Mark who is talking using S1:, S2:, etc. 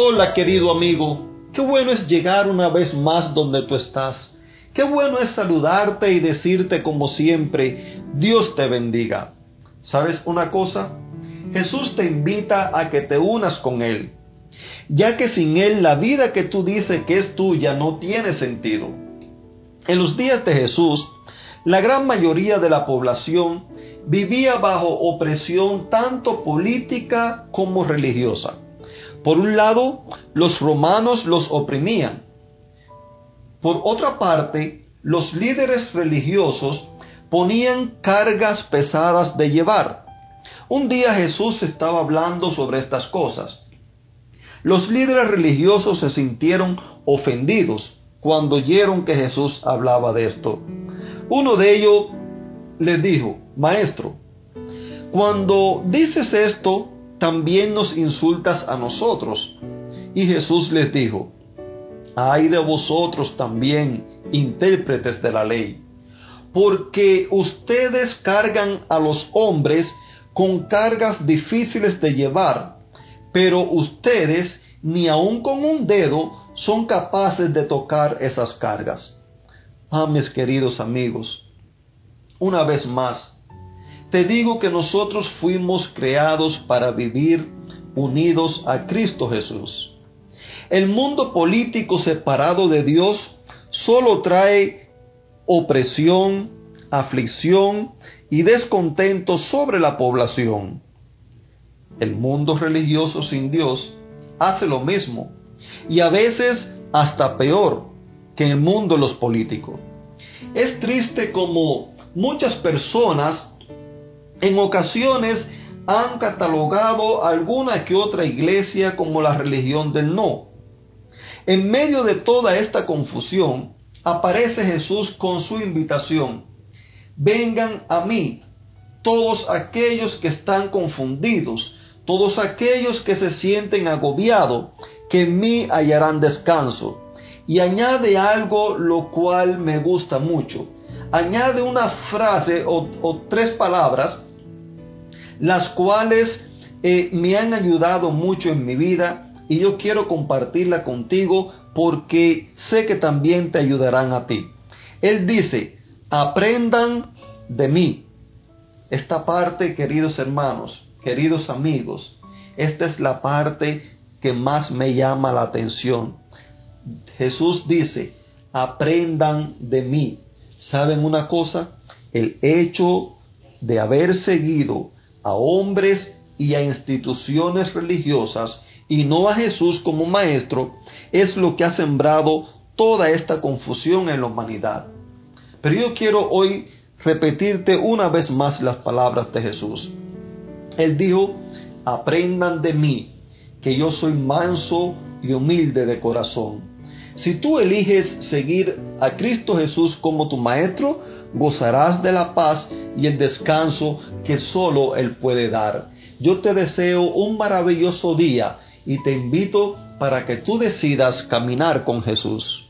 S1: Hola querido amigo, qué bueno es llegar una vez más donde tú estás. Qué bueno es saludarte y decirte como siempre, Dios te bendiga. ¿Sabes una cosa? Jesús te invita a que te unas con Él, ya que sin Él la vida que tú dices que es tuya no tiene sentido. En los días de Jesús, la gran mayoría de la población vivía bajo opresión tanto política como religiosa. Por un lado, los romanos los oprimían. Por otra parte, los líderes religiosos ponían cargas pesadas de llevar. Un día Jesús estaba hablando sobre estas cosas. Los líderes religiosos se sintieron ofendidos cuando oyeron que Jesús hablaba de esto. Uno de ellos les dijo, Maestro, cuando dices esto, también nos insultas a nosotros. Y Jesús les dijo, ay de vosotros también, intérpretes de la ley, porque ustedes cargan a los hombres con cargas difíciles de llevar, pero ustedes ni aun con un dedo son capaces de tocar esas cargas. Ah, mis queridos amigos, una vez más, te digo que nosotros fuimos creados para vivir unidos a Cristo Jesús. El mundo político separado de Dios solo trae opresión, aflicción y descontento sobre la población. El mundo religioso sin Dios hace lo mismo y a veces hasta peor que el mundo los políticos. Es triste como muchas personas en ocasiones han catalogado alguna que otra iglesia como la religión del no. En medio de toda esta confusión aparece Jesús con su invitación. Vengan a mí todos aquellos que están confundidos, todos aquellos que se sienten agobiados, que en mí hallarán descanso. Y añade algo lo cual me gusta mucho. Añade una frase o, tres palabras las cuales eh, me han ayudado mucho en mi vida y yo quiero compartirla contigo porque sé que también te ayudarán a ti. Él dice, aprendan de mí. Esta parte, queridos hermanos, queridos amigos, esta es la parte que más me llama la atención. Jesús dice, aprendan de mí. ¿Saben una cosa? El hecho de haber seguido a hombres y a instituciones religiosas y no a Jesús como maestro es lo que ha sembrado toda esta confusión en la humanidad. Pero yo quiero hoy repetirte una vez más las palabras de Jesús. Él dijo, aprendan de mí, que yo soy manso y humilde de corazón. Si tú eliges seguir a Cristo Jesús como tu maestro, gozarás de la paz y el descanso que solo Él puede dar. Yo te deseo un maravilloso día y te invito para que tú decidas caminar con Jesús.